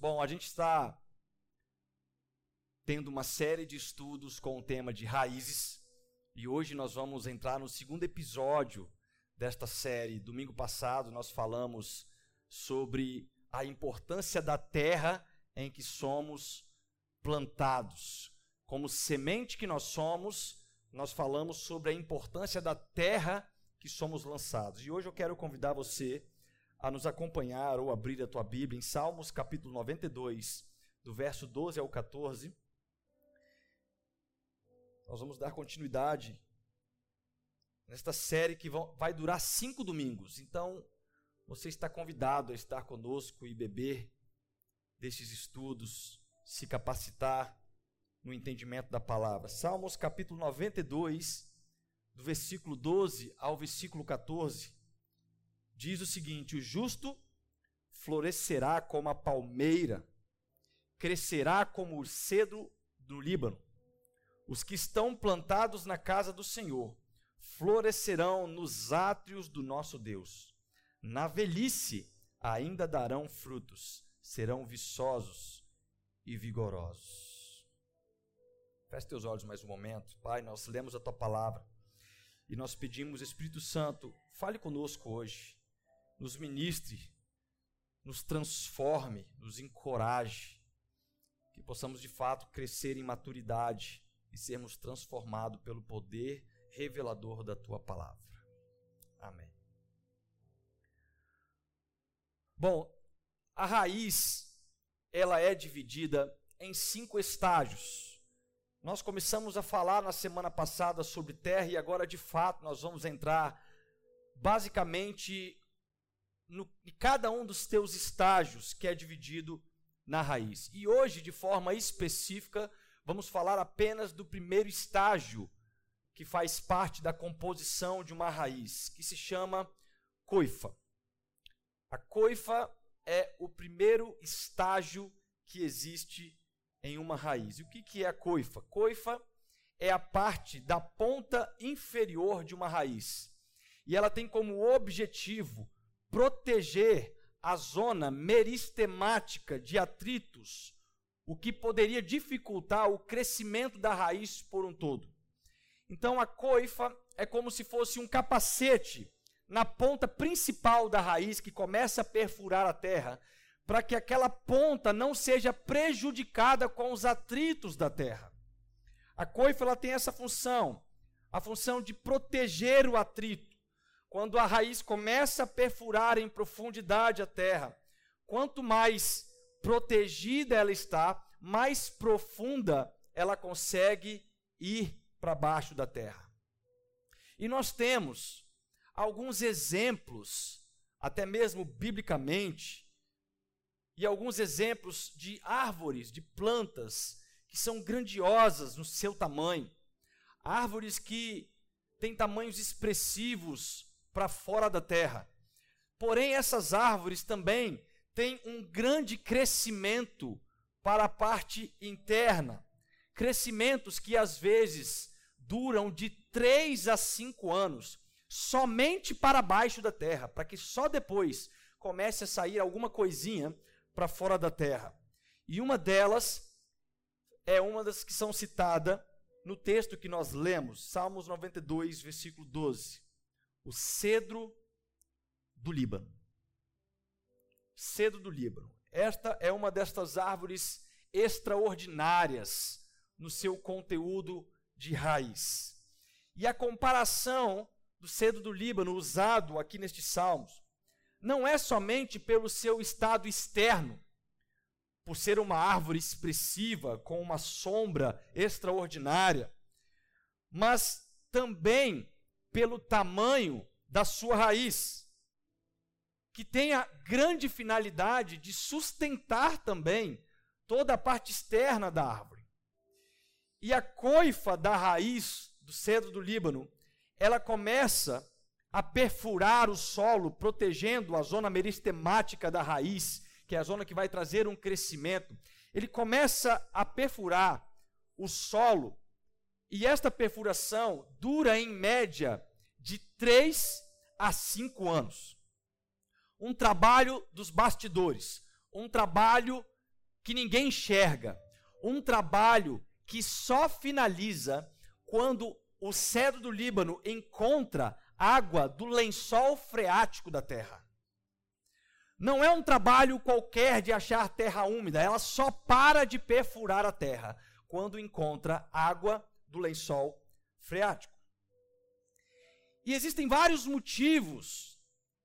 Bom, a gente está tendo uma série de estudos com o tema de raízes e hoje nós vamos entrar no segundo episódio desta série. Domingo passado nós falamos sobre a importância da terra em que somos plantados. Como semente que nós somos, nós falamos sobre a importância da terra que somos lançados. E hoje eu quero convidar você a nos acompanhar ou abrir a tua Bíblia em Salmos capítulo 92, do verso 12 ao 14. Nós vamos dar continuidade nesta série que vai durar cinco domingos. Então, você está convidado a estar conosco e beber destes estudos, se capacitar no entendimento da palavra. Salmos capítulo 92, do versículo 12 ao versículo 14 diz o seguinte: O justo florescerá como a palmeira, crescerá como o cedro do Líbano. Os que estão plantados na casa do Senhor florescerão nos átrios do nosso Deus. Na velhice ainda darão frutos, serão viçosos e vigorosos. Feche teus olhos mais um momento. Pai, nós lemos a tua palavra e nós pedimos, Espírito Santo, fale conosco hoje nos ministre, nos transforme, nos encoraje, que possamos de fato crescer em maturidade e sermos transformados pelo poder revelador da tua palavra. Amém. Bom, a raiz ela é dividida em cinco estágios. Nós começamos a falar na semana passada sobre terra e agora de fato nós vamos entrar basicamente no, em cada um dos teus estágios que é dividido na raiz. E hoje, de forma específica, vamos falar apenas do primeiro estágio que faz parte da composição de uma raiz, que se chama coifa. A coifa é o primeiro estágio que existe em uma raiz. E o que, que é a coifa? Coifa é a parte da ponta inferior de uma raiz. E ela tem como objetivo proteger a zona meristemática de atritos, o que poderia dificultar o crescimento da raiz por um todo. Então a coifa é como se fosse um capacete na ponta principal da raiz que começa a perfurar a terra, para que aquela ponta não seja prejudicada com os atritos da terra. A coifa ela tem essa função, a função de proteger o atrito quando a raiz começa a perfurar em profundidade a terra, quanto mais protegida ela está, mais profunda ela consegue ir para baixo da terra. E nós temos alguns exemplos, até mesmo biblicamente, e alguns exemplos de árvores, de plantas que são grandiosas no seu tamanho, árvores que têm tamanhos expressivos para fora da terra. Porém, essas árvores também têm um grande crescimento para a parte interna. Crescimentos que às vezes duram de 3 a 5 anos, somente para baixo da terra, para que só depois comece a sair alguma coisinha para fora da terra. E uma delas é uma das que são citada no texto que nós lemos, Salmos 92, versículo 12 o cedro do Líbano. Cedro do Líbano. Esta é uma destas árvores extraordinárias no seu conteúdo de raiz. E a comparação do cedro do Líbano usado aqui nestes salmos não é somente pelo seu estado externo, por ser uma árvore expressiva com uma sombra extraordinária, mas também pelo tamanho da sua raiz, que tem a grande finalidade de sustentar também toda a parte externa da árvore. E a coifa da raiz do cedro do Líbano, ela começa a perfurar o solo, protegendo a zona meristemática da raiz, que é a zona que vai trazer um crescimento. Ele começa a perfurar o solo e esta perfuração dura em média de 3 a 5 anos. Um trabalho dos bastidores, um trabalho que ninguém enxerga, um trabalho que só finaliza quando o cedro do Líbano encontra água do lençol freático da terra. Não é um trabalho qualquer de achar terra úmida, ela só para de perfurar a terra quando encontra água do lençol freático. E existem vários motivos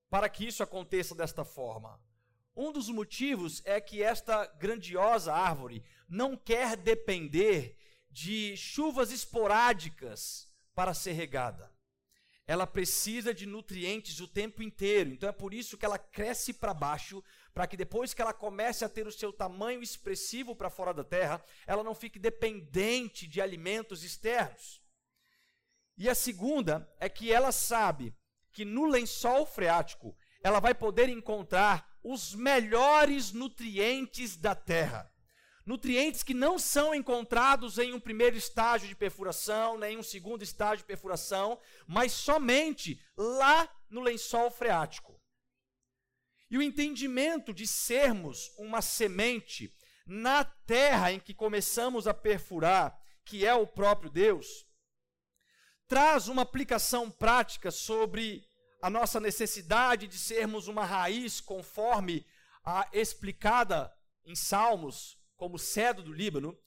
para que isso aconteça desta forma. Um dos motivos é que esta grandiosa árvore não quer depender de chuvas esporádicas para ser regada. Ela precisa de nutrientes o tempo inteiro. Então é por isso que ela cresce para baixo, para que depois que ela comece a ter o seu tamanho expressivo para fora da terra, ela não fique dependente de alimentos externos. E a segunda é que ela sabe que no lençol freático ela vai poder encontrar os melhores nutrientes da terra. Nutrientes que não são encontrados em um primeiro estágio de perfuração, nem um segundo estágio de perfuração, mas somente lá no lençol freático. E o entendimento de sermos uma semente na terra em que começamos a perfurar, que é o próprio Deus, traz uma aplicação prática sobre a nossa necessidade de sermos uma raiz conforme a explicada em Salmos como cedro do Líbano,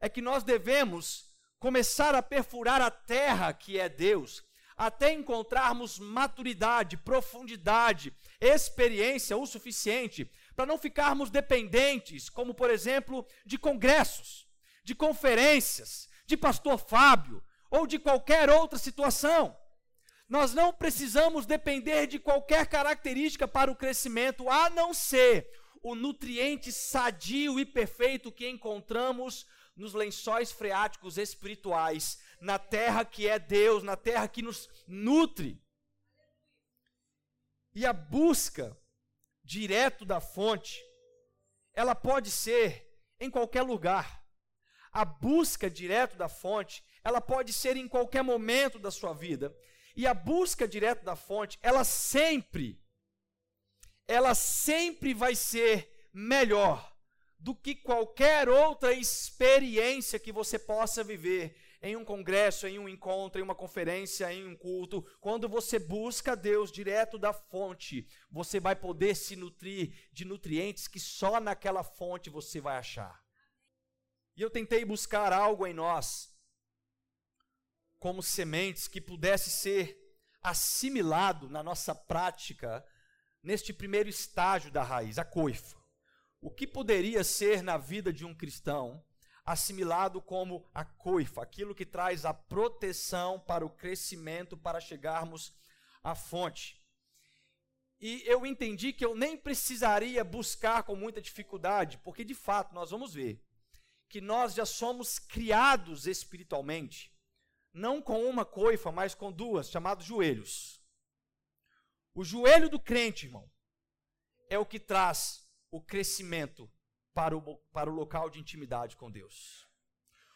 é que nós devemos começar a perfurar a terra que é Deus, até encontrarmos maturidade, profundidade, experiência o suficiente para não ficarmos dependentes, como por exemplo, de congressos, de conferências, de pastor Fábio ou de qualquer outra situação. Nós não precisamos depender de qualquer característica para o crescimento, a não ser o nutriente sadio e perfeito que encontramos nos lençóis freáticos espirituais, na terra que é Deus, na terra que nos nutre. E a busca direto da fonte, ela pode ser em qualquer lugar. A busca direto da fonte, ela pode ser em qualquer momento da sua vida. E a busca direto da fonte, ela sempre ela sempre vai ser melhor do que qualquer outra experiência que você possa viver em um congresso, em um encontro, em uma conferência, em um culto. Quando você busca Deus direto da fonte, você vai poder se nutrir de nutrientes que só naquela fonte você vai achar. E eu tentei buscar algo em nós, como sementes, que pudesse ser assimilado na nossa prática neste primeiro estágio da raiz, a coifa. O que poderia ser na vida de um cristão assimilado como a coifa, aquilo que traz a proteção para o crescimento, para chegarmos à fonte. E eu entendi que eu nem precisaria buscar com muita dificuldade, porque de fato nós vamos ver que nós já somos criados espiritualmente, não com uma coifa, mas com duas, chamados joelhos. O joelho do crente, irmão, é o que traz o crescimento para o, para o local de intimidade com Deus.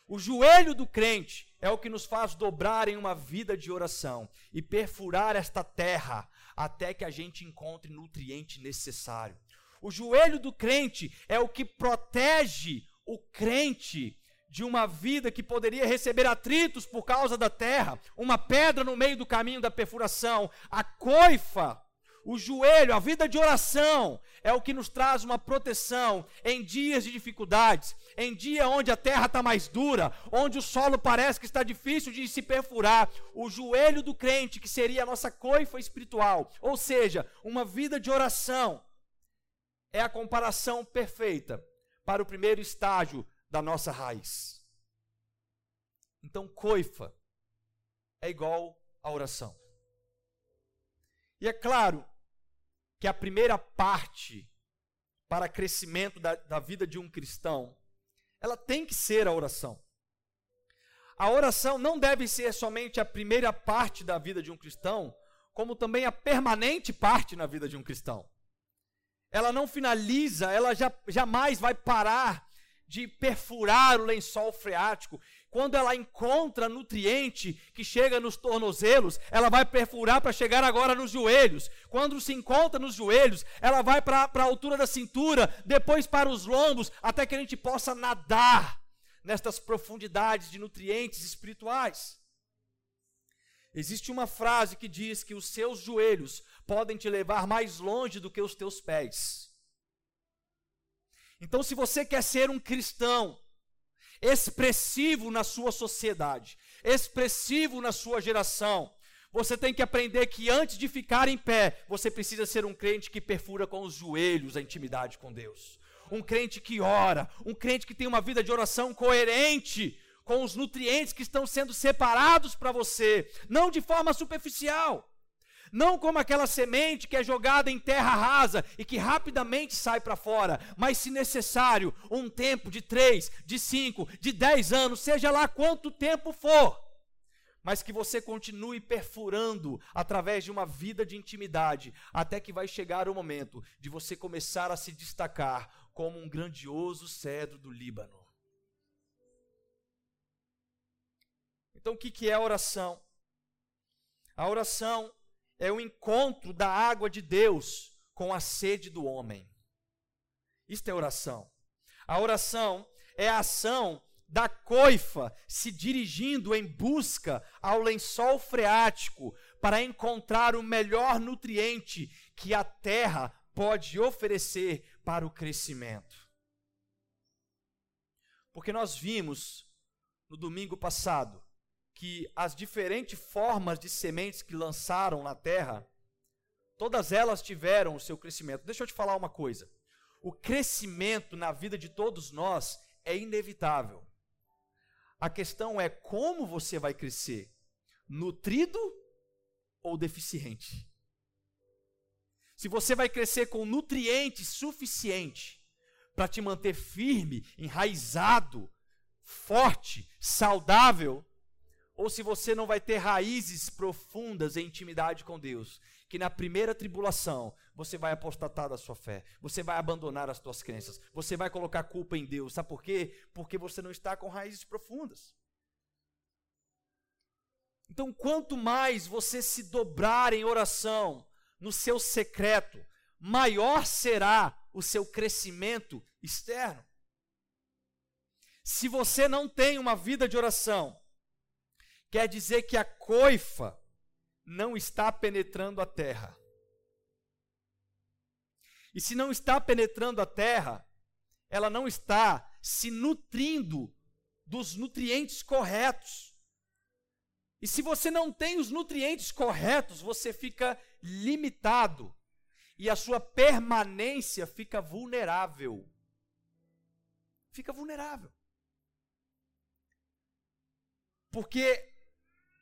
O joelho do crente é o que nos faz dobrar em uma vida de oração e perfurar esta terra até que a gente encontre nutriente necessário. O joelho do crente é o que protege o crente de uma vida que poderia receber atritos por causa da terra, uma pedra no meio do caminho da perfuração, a coifa, o joelho, a vida de oração é o que nos traz uma proteção em dias de dificuldades, em dia onde a terra está mais dura, onde o solo parece que está difícil de se perfurar. O joelho do crente, que seria a nossa coifa espiritual, ou seja, uma vida de oração, é a comparação perfeita para o primeiro estágio da nossa raiz. Então, coifa é igual a oração. E é claro que a primeira parte para crescimento da, da vida de um cristão, ela tem que ser a oração. A oração não deve ser somente a primeira parte da vida de um cristão, como também a permanente parte na vida de um cristão. Ela não finaliza, ela já, jamais vai parar de perfurar o lençol freático. quando ela encontra nutriente que chega nos tornozelos, ela vai perfurar para chegar agora nos joelhos. Quando se encontra nos joelhos, ela vai para a altura da cintura, depois para os lombos, até que a gente possa nadar nestas profundidades de nutrientes espirituais. Existe uma frase que diz que os seus joelhos podem te levar mais longe do que os teus pés. Então, se você quer ser um cristão expressivo na sua sociedade, expressivo na sua geração, você tem que aprender que antes de ficar em pé, você precisa ser um crente que perfura com os joelhos a intimidade com Deus. Um crente que ora, um crente que tem uma vida de oração coerente com os nutrientes que estão sendo separados para você, não de forma superficial não como aquela semente que é jogada em terra rasa e que rapidamente sai para fora, mas se necessário, um tempo de três, de cinco, de dez anos, seja lá quanto tempo for, mas que você continue perfurando através de uma vida de intimidade, até que vai chegar o momento de você começar a se destacar como um grandioso cedro do Líbano. Então, o que é a oração? A oração é o encontro da água de Deus com a sede do homem. Isto é oração. A oração é a ação da coifa se dirigindo em busca ao lençol freático para encontrar o melhor nutriente que a terra pode oferecer para o crescimento. Porque nós vimos no domingo passado que as diferentes formas de sementes que lançaram na terra, todas elas tiveram o seu crescimento. Deixa eu te falar uma coisa. O crescimento na vida de todos nós é inevitável. A questão é como você vai crescer: nutrido ou deficiente? Se você vai crescer com nutrientes suficiente para te manter firme, enraizado, forte, saudável, ou se você não vai ter raízes profundas em intimidade com Deus, que na primeira tribulação você vai apostatar da sua fé, você vai abandonar as suas crenças, você vai colocar culpa em Deus. Sabe por quê? Porque você não está com raízes profundas. Então, quanto mais você se dobrar em oração no seu secreto, maior será o seu crescimento externo. Se você não tem uma vida de oração, quer dizer que a coifa não está penetrando a terra. E se não está penetrando a terra, ela não está se nutrindo dos nutrientes corretos. E se você não tem os nutrientes corretos, você fica limitado e a sua permanência fica vulnerável. Fica vulnerável. Porque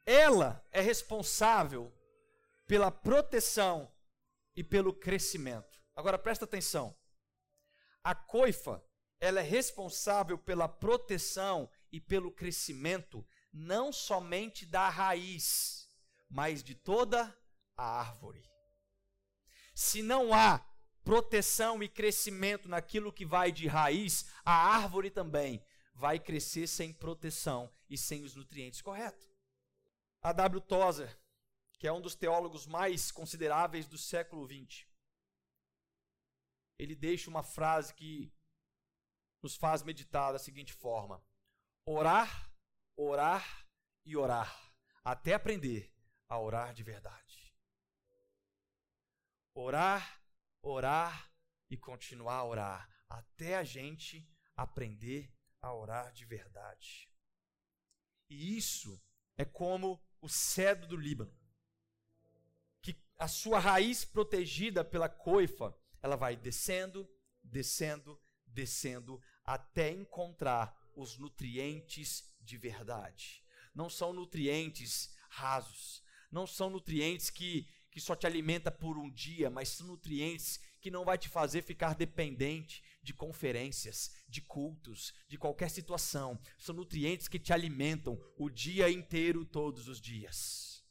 ela é responsável pela proteção e pelo crescimento. Agora presta atenção. A coifa, ela é responsável pela proteção e pelo crescimento não somente da raiz, mas de toda a árvore. Se não há proteção e crescimento naquilo que vai de raiz, a árvore também vai crescer sem proteção e sem os nutrientes corretos. A W. Tozer, que é um dos teólogos mais consideráveis do século XX, ele deixa uma frase que nos faz meditar da seguinte forma: orar, orar e orar, até aprender a orar de verdade. Orar, orar e continuar a orar, até a gente aprender a orar de verdade. E isso é como o cedro do Líbano, que a sua raiz protegida pela coifa, ela vai descendo, descendo, descendo, até encontrar os nutrientes de verdade. Não são nutrientes rasos, não são nutrientes que, que só te alimenta por um dia, mas são nutrientes que não vai te fazer ficar dependente de conferências, de cultos, de qualquer situação. São nutrientes que te alimentam o dia inteiro, todos os dias.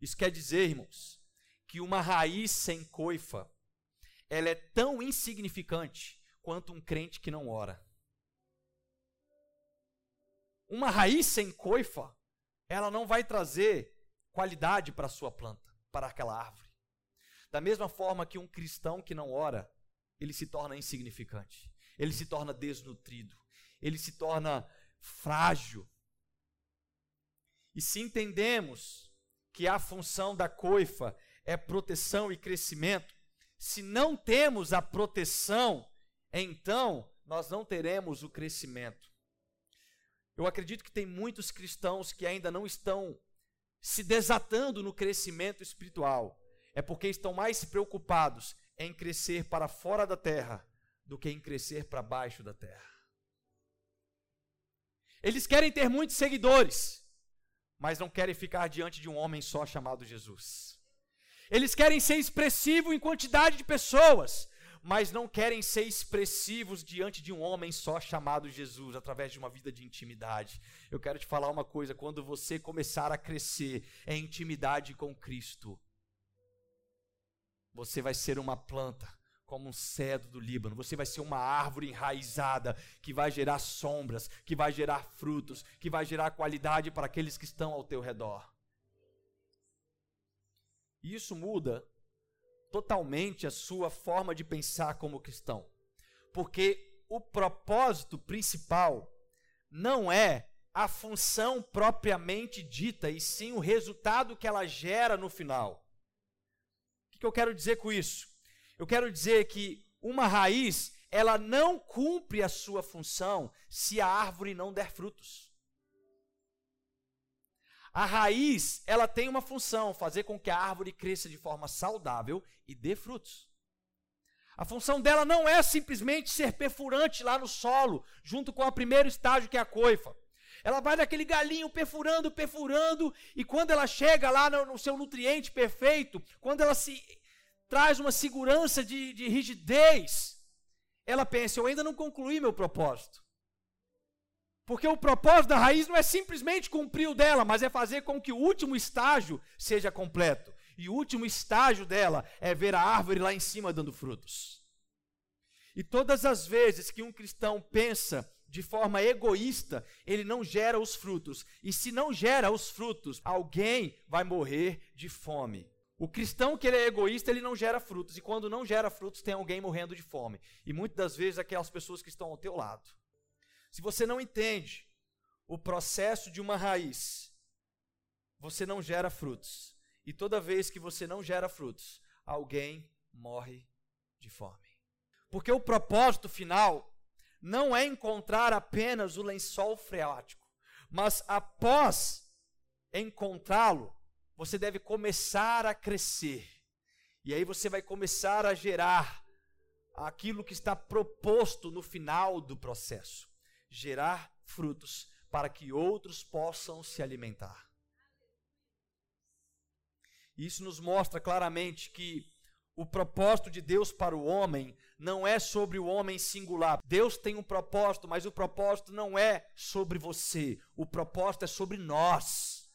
Isso quer dizer, irmãos, que uma raiz sem coifa, ela é tão insignificante quanto um crente que não ora. Uma raiz sem coifa, ela não vai trazer qualidade para a sua planta, para aquela árvore. Da mesma forma que um cristão que não ora, ele se torna insignificante, ele se torna desnutrido, ele se torna frágil. E se entendemos que a função da coifa é proteção e crescimento, se não temos a proteção, então nós não teremos o crescimento. Eu acredito que tem muitos cristãos que ainda não estão se desatando no crescimento espiritual. É porque estão mais preocupados em crescer para fora da terra do que em crescer para baixo da terra. Eles querem ter muitos seguidores, mas não querem ficar diante de um homem só chamado Jesus. Eles querem ser expressivos em quantidade de pessoas, mas não querem ser expressivos diante de um homem só chamado Jesus, através de uma vida de intimidade. Eu quero te falar uma coisa: quando você começar a crescer em intimidade com Cristo, você vai ser uma planta como um cedro do Líbano. Você vai ser uma árvore enraizada que vai gerar sombras, que vai gerar frutos, que vai gerar qualidade para aqueles que estão ao teu redor. E isso muda totalmente a sua forma de pensar como cristão. Porque o propósito principal não é a função propriamente dita, e sim o resultado que ela gera no final. Que eu quero dizer com isso? Eu quero dizer que uma raiz, ela não cumpre a sua função se a árvore não der frutos. A raiz, ela tem uma função, fazer com que a árvore cresça de forma saudável e dê frutos. A função dela não é simplesmente ser perfurante lá no solo, junto com o primeiro estágio que é a coifa. Ela vai daquele galinho perfurando, perfurando, e quando ela chega lá no, no seu nutriente perfeito, quando ela se traz uma segurança de, de rigidez, ela pensa: eu ainda não concluí meu propósito. Porque o propósito da raiz não é simplesmente cumprir o dela, mas é fazer com que o último estágio seja completo. E o último estágio dela é ver a árvore lá em cima dando frutos. E todas as vezes que um cristão pensa de forma egoísta, ele não gera os frutos. E se não gera os frutos, alguém vai morrer de fome. O cristão que ele é egoísta, ele não gera frutos. E quando não gera frutos, tem alguém morrendo de fome. E muitas das vezes aquelas pessoas que estão ao teu lado. Se você não entende o processo de uma raiz, você não gera frutos. E toda vez que você não gera frutos, alguém morre de fome. Porque o propósito final não é encontrar apenas o lençol freático, mas após encontrá-lo, você deve começar a crescer. E aí você vai começar a gerar aquilo que está proposto no final do processo gerar frutos para que outros possam se alimentar. Isso nos mostra claramente que o propósito de Deus para o homem não é sobre o homem singular. Deus tem um propósito, mas o propósito não é sobre você. O propósito é sobre nós.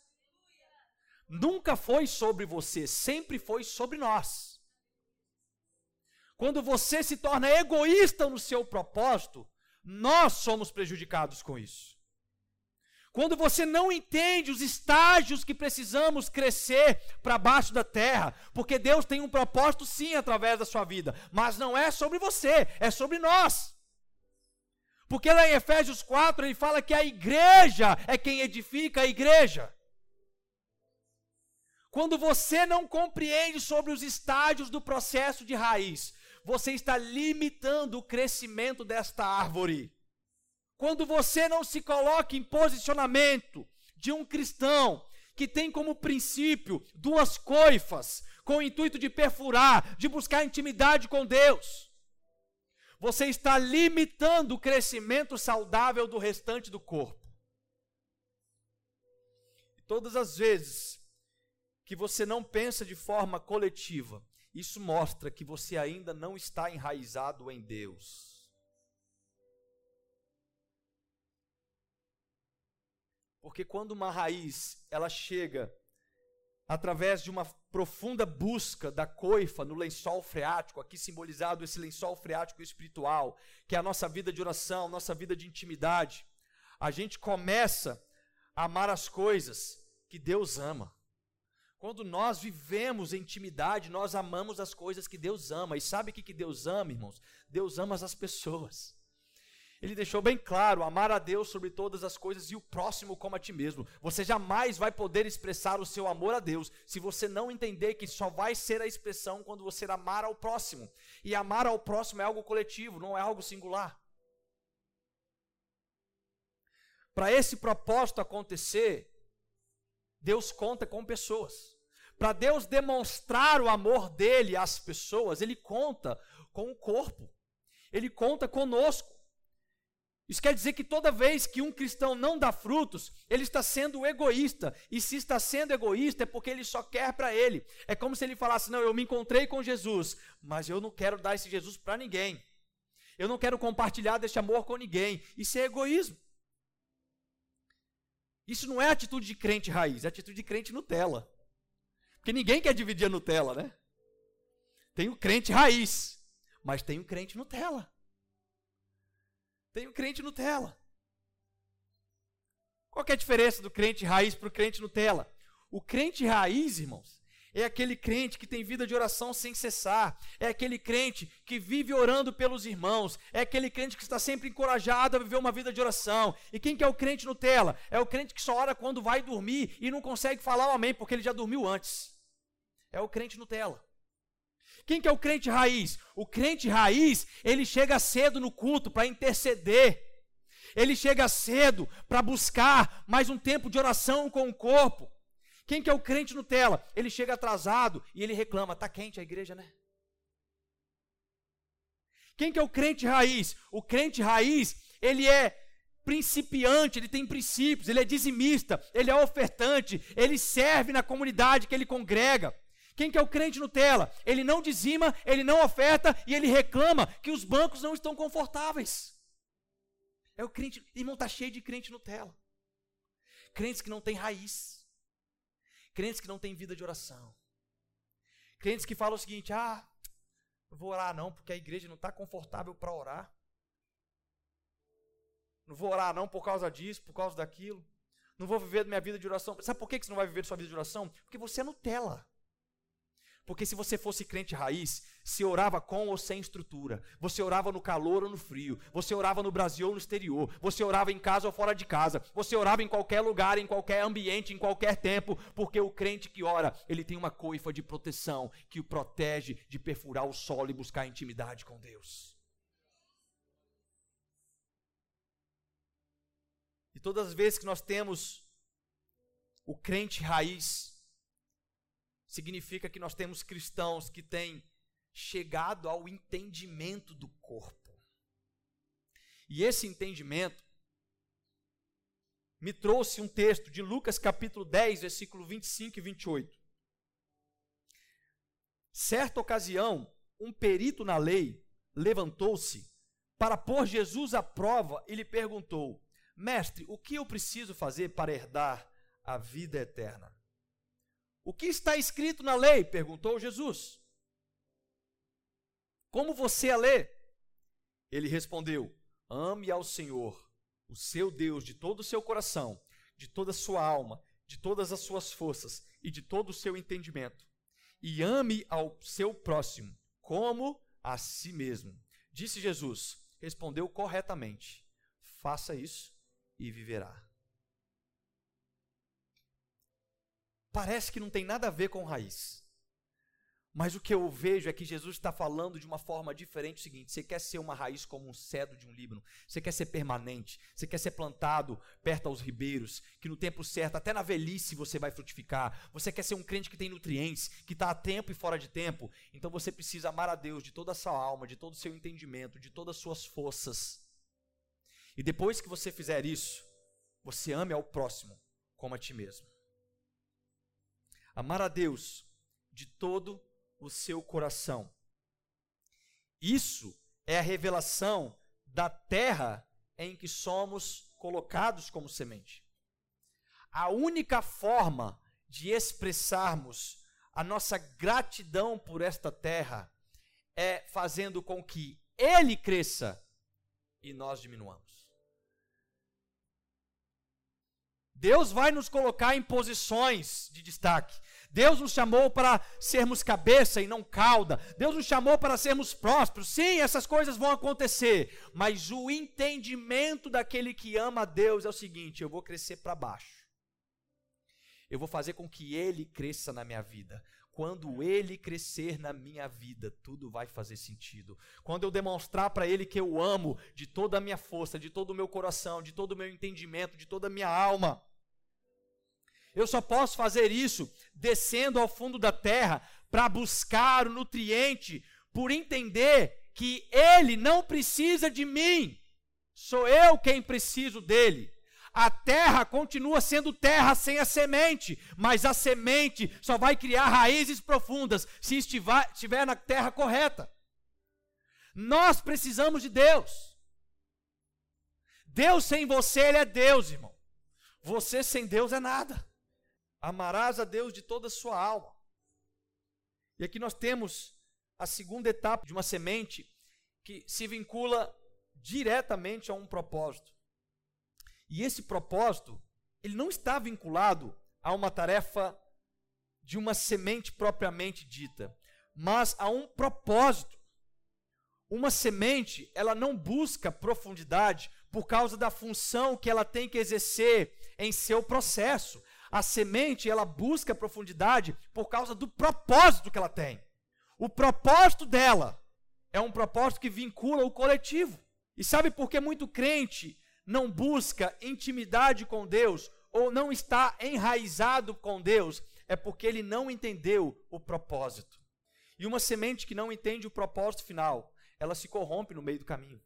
Nunca foi sobre você, sempre foi sobre nós. Quando você se torna egoísta no seu propósito, nós somos prejudicados com isso. Quando você não entende os estágios que precisamos crescer para baixo da terra, porque Deus tem um propósito sim através da sua vida, mas não é sobre você, é sobre nós. Porque lá em Efésios 4 ele fala que a igreja é quem edifica a igreja. Quando você não compreende sobre os estágios do processo de raiz, você está limitando o crescimento desta árvore. Quando você não se coloca em posicionamento de um cristão que tem como princípio duas coifas, com o intuito de perfurar, de buscar intimidade com Deus, você está limitando o crescimento saudável do restante do corpo. Todas as vezes que você não pensa de forma coletiva, isso mostra que você ainda não está enraizado em Deus. Porque quando uma raiz, ela chega através de uma profunda busca da coifa no lençol freático, aqui simbolizado esse lençol freático espiritual, que é a nossa vida de oração, nossa vida de intimidade. a gente começa a amar as coisas que Deus ama. Quando nós vivemos em intimidade, nós amamos as coisas que Deus ama. E sabe o que Deus ama, irmãos? Deus ama as pessoas. Ele deixou bem claro: amar a Deus sobre todas as coisas e o próximo como a ti mesmo. Você jamais vai poder expressar o seu amor a Deus se você não entender que só vai ser a expressão quando você amar ao próximo. E amar ao próximo é algo coletivo, não é algo singular. Para esse propósito acontecer, Deus conta com pessoas. Para Deus demonstrar o amor dele às pessoas, ele conta com o corpo. Ele conta conosco. Isso quer dizer que toda vez que um cristão não dá frutos, ele está sendo egoísta. E se está sendo egoísta é porque ele só quer para ele. É como se ele falasse: Não, eu me encontrei com Jesus, mas eu não quero dar esse Jesus para ninguém. Eu não quero compartilhar desse amor com ninguém. Isso é egoísmo. Isso não é atitude de crente raiz, é atitude de crente Nutella. Porque ninguém quer dividir a Nutella, né? Tem o crente raiz, mas tem o crente Nutella. Tem o crente Nutella. Qual é a diferença do crente raiz para o crente Nutella? O crente raiz, irmãos, é aquele crente que tem vida de oração sem cessar, é aquele crente que vive orando pelos irmãos, é aquele crente que está sempre encorajado a viver uma vida de oração. E quem que é o crente Nutella? É o crente que só ora quando vai dormir e não consegue falar o amém porque ele já dormiu antes. É o crente Nutella. Quem que é o crente raiz? O crente raiz, ele chega cedo no culto para interceder. Ele chega cedo para buscar mais um tempo de oração com o corpo. Quem que é o crente Nutella? Ele chega atrasado e ele reclama, tá quente a igreja, né? Quem que é o crente raiz? O crente raiz, ele é principiante, ele tem princípios, ele é dizimista, ele é ofertante, ele serve na comunidade que ele congrega. Quem que é o crente Nutella? Ele não dizima, ele não oferta e ele reclama que os bancos não estão confortáveis. É o crente, irmão, está cheio de crente Nutella. Crentes que não têm raiz. Crentes que não têm vida de oração. Crentes que falam o seguinte: ah, não vou orar não, porque a igreja não está confortável para orar. Não vou orar não por causa disso, por causa daquilo. Não vou viver minha vida de oração. Sabe por que você não vai viver sua vida de oração? Porque você é Nutella. Porque se você fosse crente raiz, se orava com ou sem estrutura, você orava no calor ou no frio, você orava no Brasil ou no exterior, você orava em casa ou fora de casa, você orava em qualquer lugar, em qualquer ambiente, em qualquer tempo, porque o crente que ora, ele tem uma coifa de proteção que o protege de perfurar o solo e buscar intimidade com Deus. E todas as vezes que nós temos o crente raiz, significa que nós temos cristãos que têm chegado ao entendimento do corpo. E esse entendimento me trouxe um texto de Lucas capítulo 10, versículo 25 e 28. Certa ocasião, um perito na lei levantou-se para pôr Jesus à prova e lhe perguntou: Mestre, o que eu preciso fazer para herdar a vida eterna? O que está escrito na lei? perguntou Jesus. Como você a lê? Ele respondeu: Ame ao Senhor, o seu Deus, de todo o seu coração, de toda a sua alma, de todas as suas forças e de todo o seu entendimento. E ame ao seu próximo, como a si mesmo. Disse Jesus, respondeu corretamente: Faça isso e viverá. Parece que não tem nada a ver com raiz. Mas o que eu vejo é que Jesus está falando de uma forma diferente. O seguinte: você quer ser uma raiz como um cedro de um Líbano, você quer ser permanente, você quer ser plantado perto aos ribeiros, que no tempo certo, até na velhice, você vai frutificar. Você quer ser um crente que tem nutrientes, que está a tempo e fora de tempo. Então você precisa amar a Deus de toda a sua alma, de todo o seu entendimento, de todas as suas forças. E depois que você fizer isso, você ame ao próximo como a ti mesmo. Amar a Deus de todo o seu coração. Isso é a revelação da terra em que somos colocados como semente. A única forma de expressarmos a nossa gratidão por esta terra é fazendo com que ele cresça e nós diminuamos. Deus vai nos colocar em posições de destaque. Deus nos chamou para sermos cabeça e não cauda. Deus nos chamou para sermos prósperos. Sim, essas coisas vão acontecer. Mas o entendimento daquele que ama a Deus é o seguinte: eu vou crescer para baixo. Eu vou fazer com que ele cresça na minha vida. Quando ele crescer na minha vida, tudo vai fazer sentido. Quando eu demonstrar para ele que eu amo de toda a minha força, de todo o meu coração, de todo o meu entendimento, de toda a minha alma. Eu só posso fazer isso descendo ao fundo da terra para buscar o nutriente, por entender que ele não precisa de mim. Sou eu quem preciso dele. A terra continua sendo terra sem a semente, mas a semente só vai criar raízes profundas se estiver, estiver na terra correta. Nós precisamos de Deus. Deus sem você, Ele é Deus, irmão. Você sem Deus é nada. Amarás a Deus de toda a sua alma. E aqui nós temos a segunda etapa de uma semente que se vincula diretamente a um propósito. E esse propósito, ele não está vinculado a uma tarefa de uma semente propriamente dita, mas a um propósito. Uma semente, ela não busca profundidade por causa da função que ela tem que exercer em seu processo. A semente, ela busca profundidade por causa do propósito que ela tem. O propósito dela é um propósito que vincula o coletivo. E sabe por que muito crente não busca intimidade com Deus ou não está enraizado com Deus, é porque ele não entendeu o propósito. E uma semente que não entende o propósito final, ela se corrompe no meio do caminho.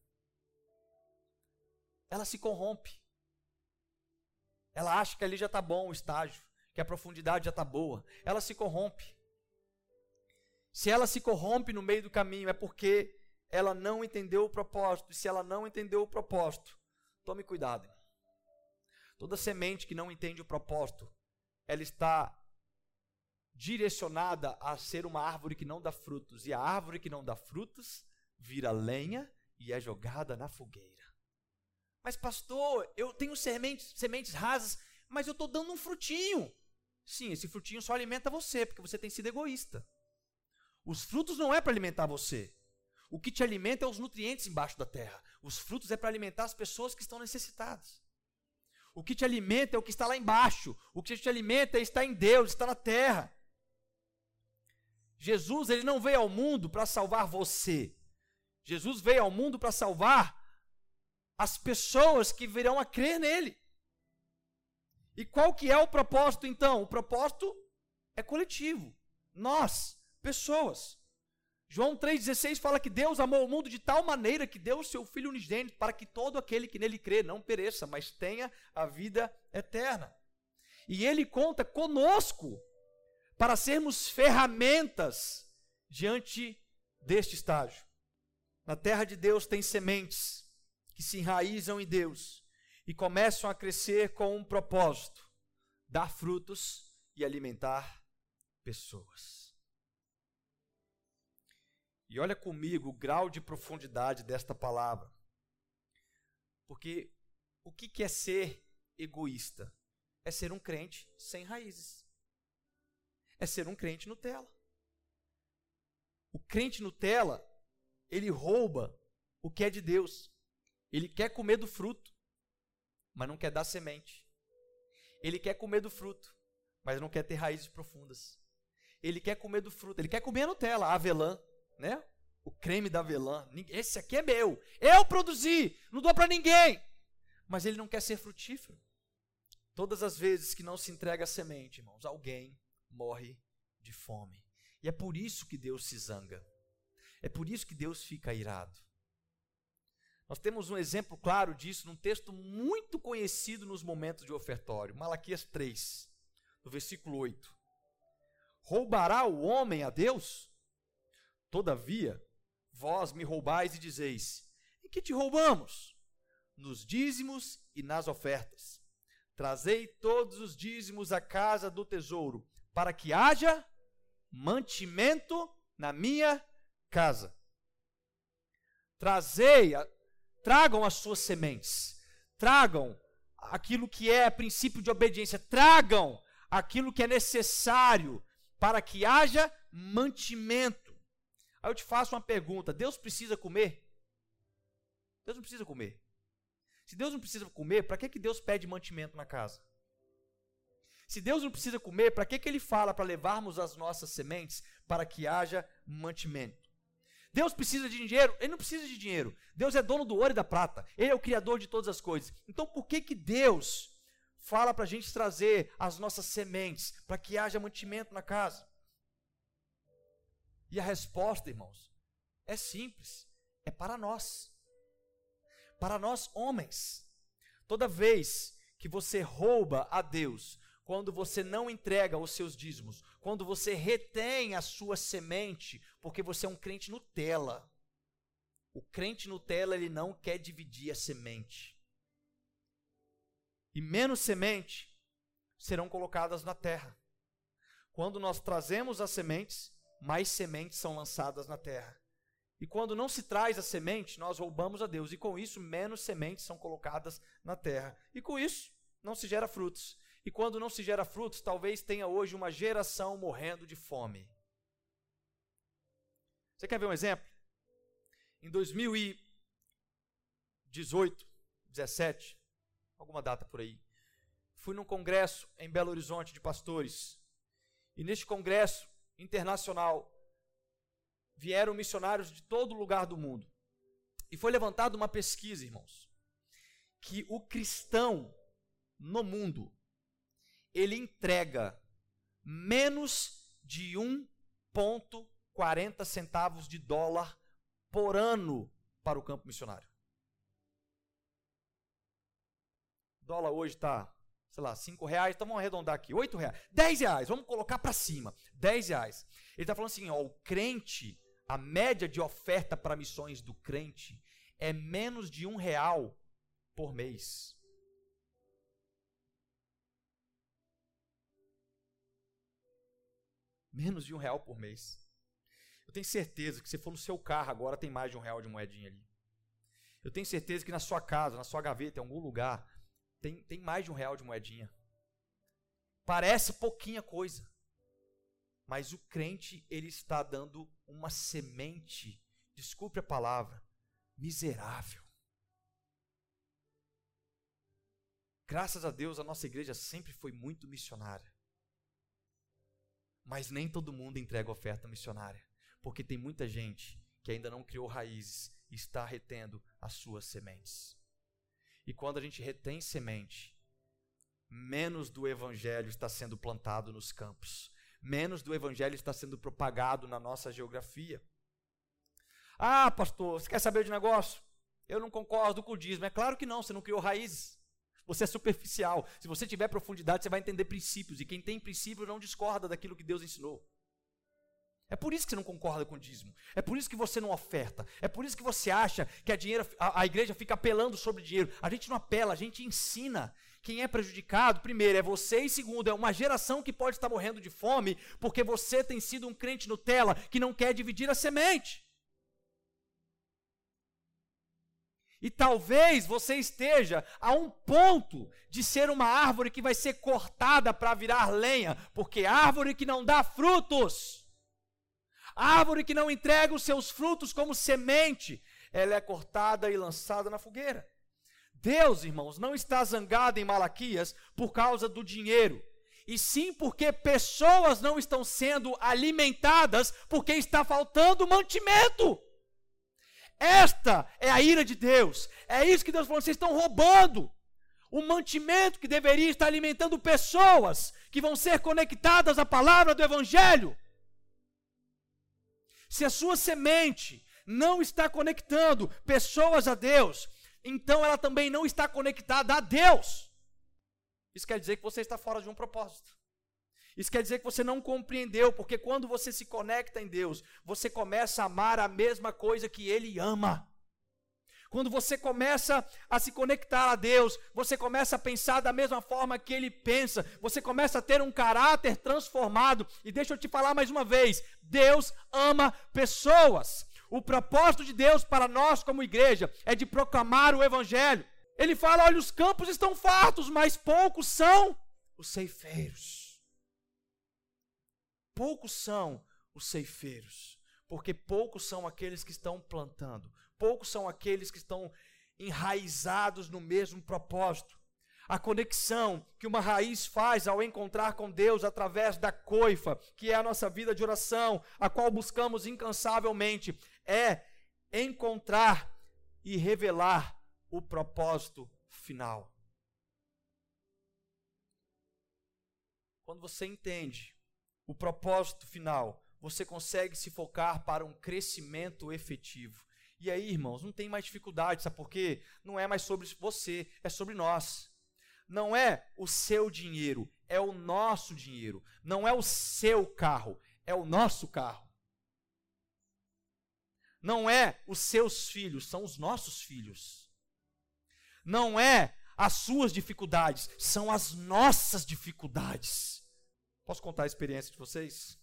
Ela se corrompe. Ela acha que ali já está bom o estágio, que a profundidade já está boa. Ela se corrompe. Se ela se corrompe no meio do caminho, é porque ela não entendeu o propósito. E se ela não entendeu o propósito, Tome cuidado. Toda semente que não entende o propósito, ela está direcionada a ser uma árvore que não dá frutos. E a árvore que não dá frutos vira lenha e é jogada na fogueira. Mas, pastor, eu tenho sementes, sementes rasas, mas eu estou dando um frutinho. Sim, esse frutinho só alimenta você, porque você tem sido egoísta. Os frutos não é para alimentar você. O que te alimenta é os nutrientes embaixo da terra. Os frutos é para alimentar as pessoas que estão necessitadas. O que te alimenta é o que está lá embaixo. O que te alimenta é estar em Deus, está na terra. Jesus, ele não veio ao mundo para salvar você. Jesus veio ao mundo para salvar as pessoas que virão a crer nele. E qual que é o propósito então? O propósito é coletivo. Nós, pessoas. João 3,16 fala que Deus amou o mundo de tal maneira que deu o seu Filho unigênito para que todo aquele que nele crê não pereça, mas tenha a vida eterna. E ele conta conosco para sermos ferramentas diante deste estágio. Na terra de Deus tem sementes que se enraizam em Deus e começam a crescer com um propósito: dar frutos e alimentar pessoas. E olha comigo o grau de profundidade desta palavra. Porque o que é ser egoísta? É ser um crente sem raízes. É ser um crente Nutella. O crente Nutella, ele rouba o que é de Deus. Ele quer comer do fruto, mas não quer dar semente. Ele quer comer do fruto, mas não quer ter raízes profundas. Ele quer comer do fruto, ele quer comer a Nutella, a avelã, né? O creme da avelã. Esse aqui é meu. Eu produzi. Não dou para ninguém. Mas ele não quer ser frutífero. Todas as vezes que não se entrega a semente, irmãos, alguém morre de fome. E é por isso que Deus se zanga. É por isso que Deus fica irado. Nós temos um exemplo claro disso num texto muito conhecido nos momentos de ofertório, Malaquias 3, no versículo 8. Roubará o homem a Deus? Todavia, vós me roubais e dizeis: Em que te roubamos? Nos dízimos e nas ofertas. Trazei todos os dízimos à casa do tesouro, para que haja mantimento na minha casa. Trazei, tragam as suas sementes, tragam aquilo que é princípio de obediência, tragam aquilo que é necessário para que haja mantimento. Aí eu te faço uma pergunta: Deus precisa comer? Deus não precisa comer. Se Deus não precisa comer, para que, que Deus pede mantimento na casa? Se Deus não precisa comer, para que, que Ele fala para levarmos as nossas sementes para que haja mantimento? Deus precisa de dinheiro? Ele não precisa de dinheiro. Deus é dono do ouro e da prata. Ele é o criador de todas as coisas. Então por que que Deus fala para a gente trazer as nossas sementes para que haja mantimento na casa? E a resposta, irmãos, é simples. É para nós. Para nós homens. Toda vez que você rouba a Deus quando você não entrega os seus dízimos, quando você retém a sua semente, porque você é um crente Nutella. O crente Nutella, ele não quer dividir a semente. E menos semente serão colocadas na terra. Quando nós trazemos as sementes, mais sementes são lançadas na terra. E quando não se traz a semente, nós roubamos a Deus. E com isso, menos sementes são colocadas na terra. E com isso, não se gera frutos. E quando não se gera frutos, talvez tenha hoje uma geração morrendo de fome. Você quer ver um exemplo? Em 2018, 17, alguma data por aí, fui num congresso em Belo Horizonte de pastores. E neste congresso internacional vieram missionários de todo lugar do mundo. E foi levantada uma pesquisa, irmãos, que o cristão no mundo ele entrega menos de 1,40 centavos de dólar por ano para o campo missionário. O dólar hoje está, sei lá, 5 reais, então vamos arredondar aqui, 8 reais, 10 reais, vamos colocar para cima, 10 reais. Ele está falando assim, ó, o crente, a média de oferta para missões do crente é menos de um real por mês. Menos de um real por mês. Eu tenho certeza que se for no seu carro agora tem mais de um real de moedinha ali. Eu tenho certeza que na sua casa, na sua gaveta, em algum lugar, tem, tem mais de um real de moedinha. Parece pouquinha coisa. Mas o crente, ele está dando uma semente, desculpe a palavra, miserável. Graças a Deus, a nossa igreja sempre foi muito missionária. Mas nem todo mundo entrega oferta missionária, porque tem muita gente que ainda não criou raízes e está retendo as suas sementes. E quando a gente retém semente, menos do evangelho está sendo plantado nos campos, menos do evangelho está sendo propagado na nossa geografia. Ah, pastor, você quer saber de negócio? Eu não concordo com o dízimo. É claro que não, você não criou raízes. Você é superficial. Se você tiver profundidade, você vai entender princípios. E quem tem princípios não discorda daquilo que Deus ensinou. É por isso que você não concorda com o dízimo. É por isso que você não oferta. É por isso que você acha que a, dinheiro, a, a igreja fica apelando sobre dinheiro. A gente não apela, a gente ensina. Quem é prejudicado, primeiro, é você, e segundo, é uma geração que pode estar morrendo de fome, porque você tem sido um crente Nutella que não quer dividir a semente. E talvez você esteja a um ponto de ser uma árvore que vai ser cortada para virar lenha, porque árvore que não dá frutos, árvore que não entrega os seus frutos como semente, ela é cortada e lançada na fogueira. Deus, irmãos, não está zangado em Malaquias por causa do dinheiro, e sim porque pessoas não estão sendo alimentadas porque está faltando mantimento. Esta é a ira de Deus. É isso que Deus falou: vocês estão roubando o mantimento que deveria estar alimentando pessoas que vão ser conectadas à palavra do Evangelho. Se a sua semente não está conectando pessoas a Deus, então ela também não está conectada a Deus. Isso quer dizer que você está fora de um propósito. Isso quer dizer que você não compreendeu, porque quando você se conecta em Deus, você começa a amar a mesma coisa que Ele ama. Quando você começa a se conectar a Deus, você começa a pensar da mesma forma que Ele pensa, você começa a ter um caráter transformado. E deixa eu te falar mais uma vez: Deus ama pessoas. O propósito de Deus para nós, como igreja, é de proclamar o Evangelho. Ele fala: olha, os campos estão fartos, mas poucos são os ceifeiros. Poucos são os ceifeiros, porque poucos são aqueles que estão plantando, poucos são aqueles que estão enraizados no mesmo propósito. A conexão que uma raiz faz ao encontrar com Deus através da coifa, que é a nossa vida de oração, a qual buscamos incansavelmente, é encontrar e revelar o propósito final. Quando você entende o propósito final, você consegue se focar para um crescimento efetivo. E aí, irmãos, não tem mais dificuldade, sabe por quê? Não é mais sobre você, é sobre nós. Não é o seu dinheiro, é o nosso dinheiro. Não é o seu carro, é o nosso carro. Não é os seus filhos, são os nossos filhos. Não é as suas dificuldades, são as nossas dificuldades. Posso contar a experiência de vocês?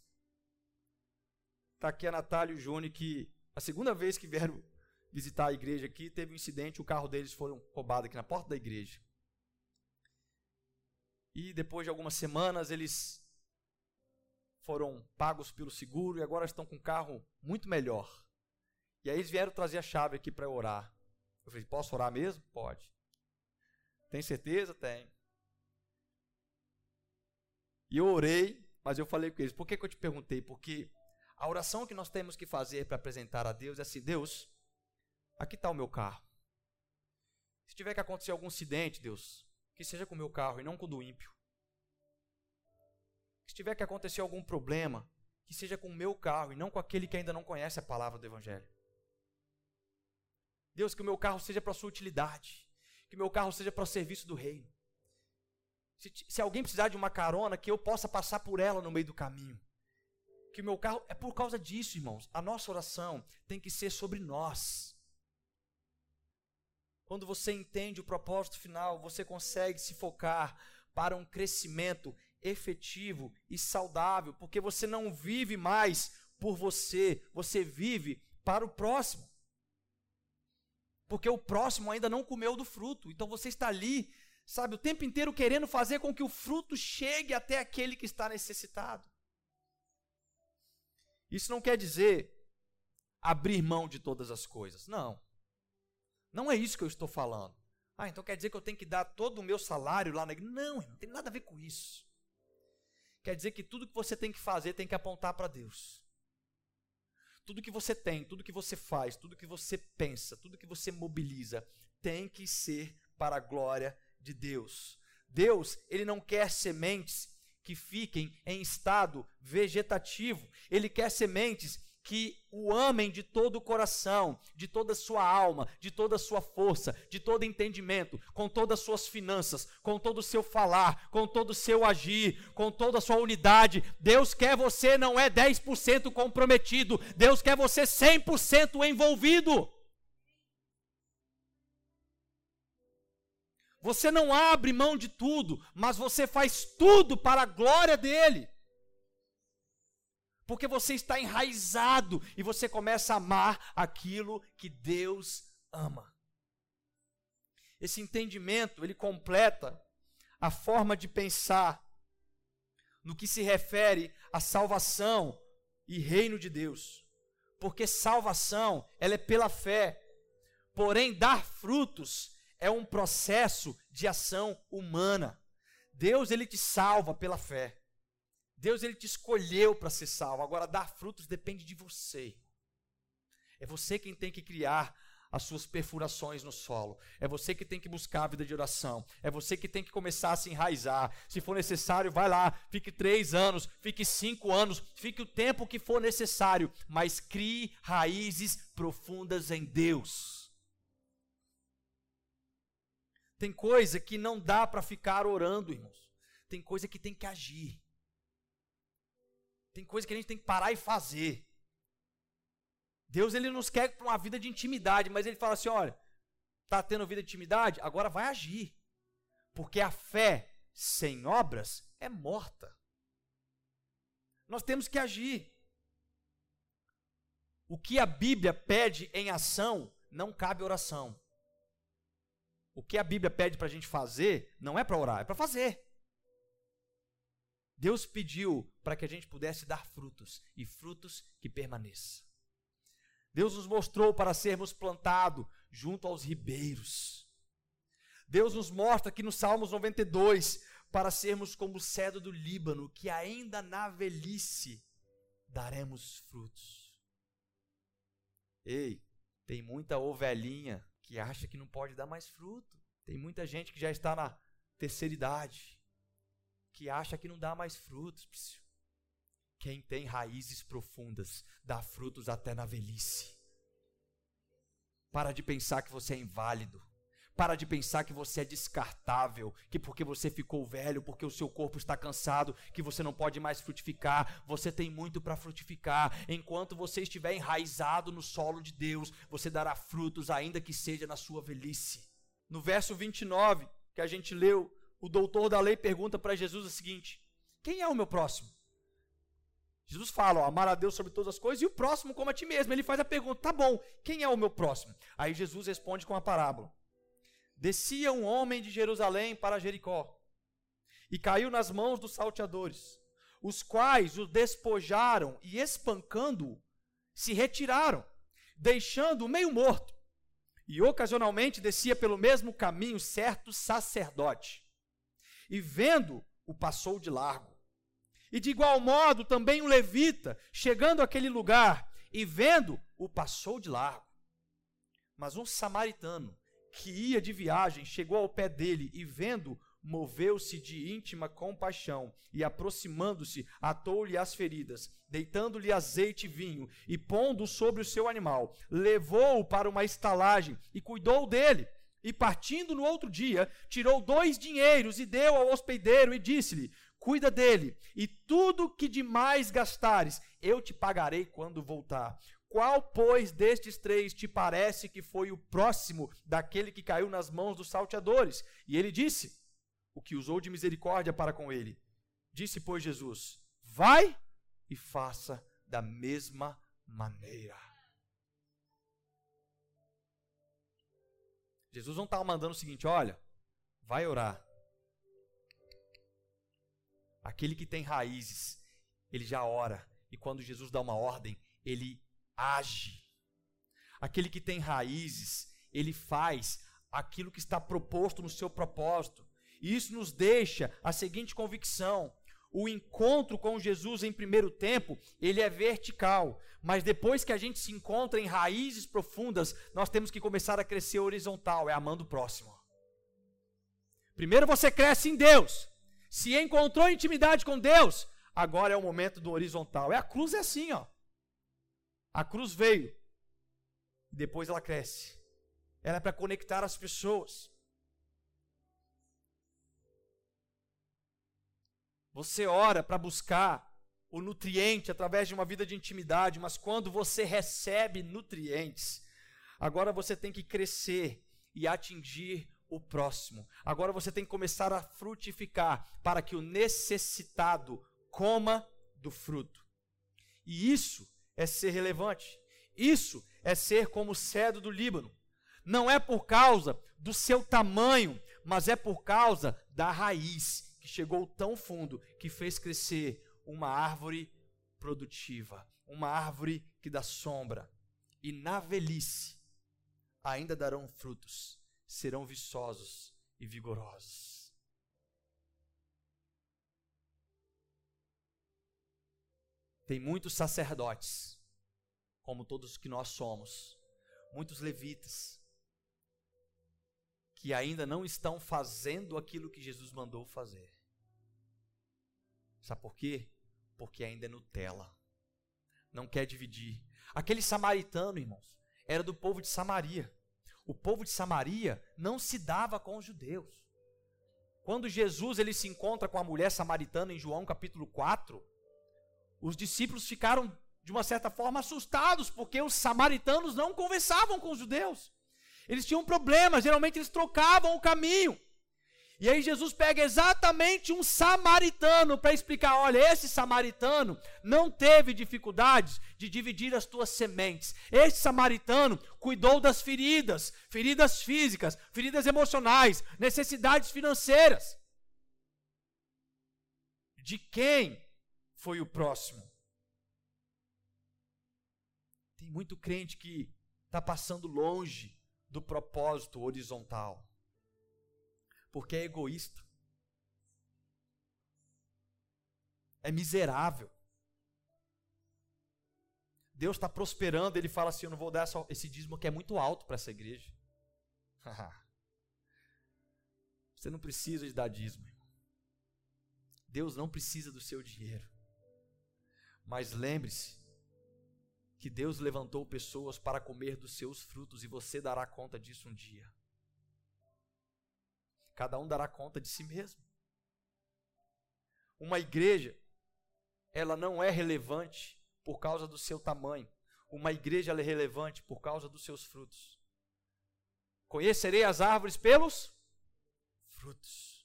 Está aqui a Natália e o Júnior que a segunda vez que vieram visitar a igreja aqui, teve um incidente, o carro deles foi roubado aqui na porta da igreja. E depois de algumas semanas eles foram pagos pelo seguro e agora estão com um carro muito melhor. E aí eles vieram trazer a chave aqui para orar. Eu falei, posso orar mesmo? Pode. Tem certeza? Tem. E eu orei, mas eu falei com eles, por que, que eu te perguntei? Porque a oração que nós temos que fazer para apresentar a Deus é assim: Deus, aqui está o meu carro. Se tiver que acontecer algum acidente, Deus, que seja com o meu carro e não com o do ímpio. Se tiver que acontecer algum problema, que seja com o meu carro e não com aquele que ainda não conhece a palavra do Evangelho. Deus, que o meu carro seja para a sua utilidade, que o meu carro seja para o serviço do reino. Se, se alguém precisar de uma carona, que eu possa passar por ela no meio do caminho que o meu carro. É por causa disso, irmãos. A nossa oração tem que ser sobre nós. Quando você entende o propósito final, você consegue se focar para um crescimento efetivo e saudável, porque você não vive mais por você, você vive para o próximo. Porque o próximo ainda não comeu do fruto, então você está ali, sabe, o tempo inteiro querendo fazer com que o fruto chegue até aquele que está necessitado. Isso não quer dizer abrir mão de todas as coisas. Não. Não é isso que eu estou falando. Ah, então quer dizer que eu tenho que dar todo o meu salário lá na igreja? Não, não tem nada a ver com isso. Quer dizer que tudo que você tem que fazer tem que apontar para Deus. Tudo que você tem, tudo que você faz, tudo que você pensa, tudo que você mobiliza, tem que ser para a glória de Deus. Deus, ele não quer sementes que fiquem em estado vegetativo. Ele quer sementes que o amem de todo o coração, de toda a sua alma, de toda a sua força, de todo entendimento, com todas as suas finanças, com todo o seu falar, com todo o seu agir, com toda a sua unidade. Deus quer você não é 10% comprometido, Deus quer você 100% envolvido. Você não abre mão de tudo, mas você faz tudo para a glória dele. Porque você está enraizado e você começa a amar aquilo que Deus ama. Esse entendimento, ele completa a forma de pensar no que se refere à salvação e reino de Deus. Porque salvação, ela é pela fé. Porém, dar frutos é um processo de ação humana. Deus ele te salva pela fé. Deus ele te escolheu para ser salvo. Agora dar frutos depende de você. É você quem tem que criar as suas perfurações no solo. É você que tem que buscar a vida de oração. É você que tem que começar a se enraizar. Se for necessário, vai lá, fique três anos, fique cinco anos, fique o tempo que for necessário, mas crie raízes profundas em Deus. Tem coisa que não dá para ficar orando, irmãos. Tem coisa que tem que agir. Tem coisa que a gente tem que parar e fazer. Deus ele nos quer para uma vida de intimidade, mas ele fala assim, olha, tá tendo vida de intimidade, agora vai agir. Porque a fé sem obras é morta. Nós temos que agir. O que a Bíblia pede em ação não cabe oração. O que a Bíblia pede para a gente fazer não é para orar, é para fazer. Deus pediu para que a gente pudesse dar frutos e frutos que permaneçam. Deus nos mostrou para sermos plantados junto aos ribeiros. Deus nos mostra aqui no Salmos 92 para sermos como o cedro do Líbano, que ainda na velhice daremos frutos. Ei, tem muita ovelhinha que acha que não pode dar mais fruto. Tem muita gente que já está na terceira idade que acha que não dá mais frutos. Quem tem raízes profundas dá frutos até na velhice. Para de pensar que você é inválido. Para de pensar que você é descartável, que porque você ficou velho, porque o seu corpo está cansado, que você não pode mais frutificar. Você tem muito para frutificar. Enquanto você estiver enraizado no solo de Deus, você dará frutos, ainda que seja na sua velhice. No verso 29, que a gente leu, o doutor da lei pergunta para Jesus o seguinte: Quem é o meu próximo? Jesus fala, ó, amar a Deus sobre todas as coisas e o próximo como a ti mesmo. Ele faz a pergunta, tá bom, quem é o meu próximo? Aí Jesus responde com a parábola. Descia um homem de Jerusalém para Jericó e caiu nas mãos dos salteadores, os quais o despojaram e espancando-o, se retiraram, deixando-o meio morto. E ocasionalmente descia pelo mesmo caminho certo sacerdote e vendo, o passou de largo. E de igual modo também o levita, chegando àquele lugar e vendo, o passou de largo. Mas um samaritano que ia de viagem chegou ao pé dele e vendo, moveu-se de íntima compaixão e aproximando-se, atou-lhe as feridas, deitando-lhe azeite e vinho e pondo sobre o seu animal, levou-o para uma estalagem e cuidou dele. E partindo no outro dia, tirou dois dinheiros e deu ao hospedeiro e disse-lhe: Cuida dele, e tudo que demais gastares, eu te pagarei quando voltar. Qual, pois, destes três te parece que foi o próximo daquele que caiu nas mãos dos salteadores? E ele disse: O que usou de misericórdia para com ele. Disse, pois, Jesus: Vai e faça da mesma maneira. Jesus não estava mandando o seguinte: olha, vai orar. Aquele que tem raízes, ele já ora. E quando Jesus dá uma ordem, ele age. Aquele que tem raízes, ele faz aquilo que está proposto no seu propósito. E isso nos deixa a seguinte convicção: o encontro com Jesus em primeiro tempo, ele é vertical, mas depois que a gente se encontra em raízes profundas, nós temos que começar a crescer horizontal, é amando o próximo. Primeiro você cresce em Deus. Se encontrou intimidade com Deus, agora é o momento do horizontal. É a cruz é assim, ó. A cruz veio. Depois ela cresce. Ela é para conectar as pessoas. Você ora para buscar o nutriente através de uma vida de intimidade, mas quando você recebe nutrientes, agora você tem que crescer e atingir o próximo. Agora você tem que começar a frutificar para que o necessitado coma do fruto. E isso é ser relevante. Isso é ser como o cedro do Líbano. Não é por causa do seu tamanho, mas é por causa da raiz que chegou tão fundo que fez crescer uma árvore produtiva, uma árvore que dá sombra. E na velhice ainda darão frutos, serão viçosos e vigorosos. Tem muitos sacerdotes, como todos que nós somos, muitos levitas, que ainda não estão fazendo aquilo que Jesus mandou fazer. Sabe por quê? Porque ainda é Nutella. Não quer dividir. Aquele samaritano, irmãos, era do povo de Samaria. O povo de Samaria não se dava com os judeus. Quando Jesus ele se encontra com a mulher samaritana em João capítulo 4, os discípulos ficaram de uma certa forma assustados, porque os samaritanos não conversavam com os judeus. Eles tinham problemas, geralmente eles trocavam o caminho. E aí Jesus pega exatamente um samaritano para explicar: olha, esse samaritano não teve dificuldades de dividir as tuas sementes. Esse samaritano cuidou das feridas, feridas físicas, feridas emocionais, necessidades financeiras. De quem foi o próximo? Tem muito crente que está passando longe do propósito horizontal porque é egoísta. É miserável. Deus está prosperando, ele fala assim: Eu não vou dar essa, esse dízimo que é muito alto para essa igreja. Você não precisa de dar dízimo. Deus não precisa do seu dinheiro. Mas lembre-se que Deus levantou pessoas para comer dos seus frutos e você dará conta disso um dia. Cada um dará conta de si mesmo. Uma igreja, ela não é relevante por causa do seu tamanho. Uma igreja é relevante por causa dos seus frutos. Conhecerei as árvores pelos frutos.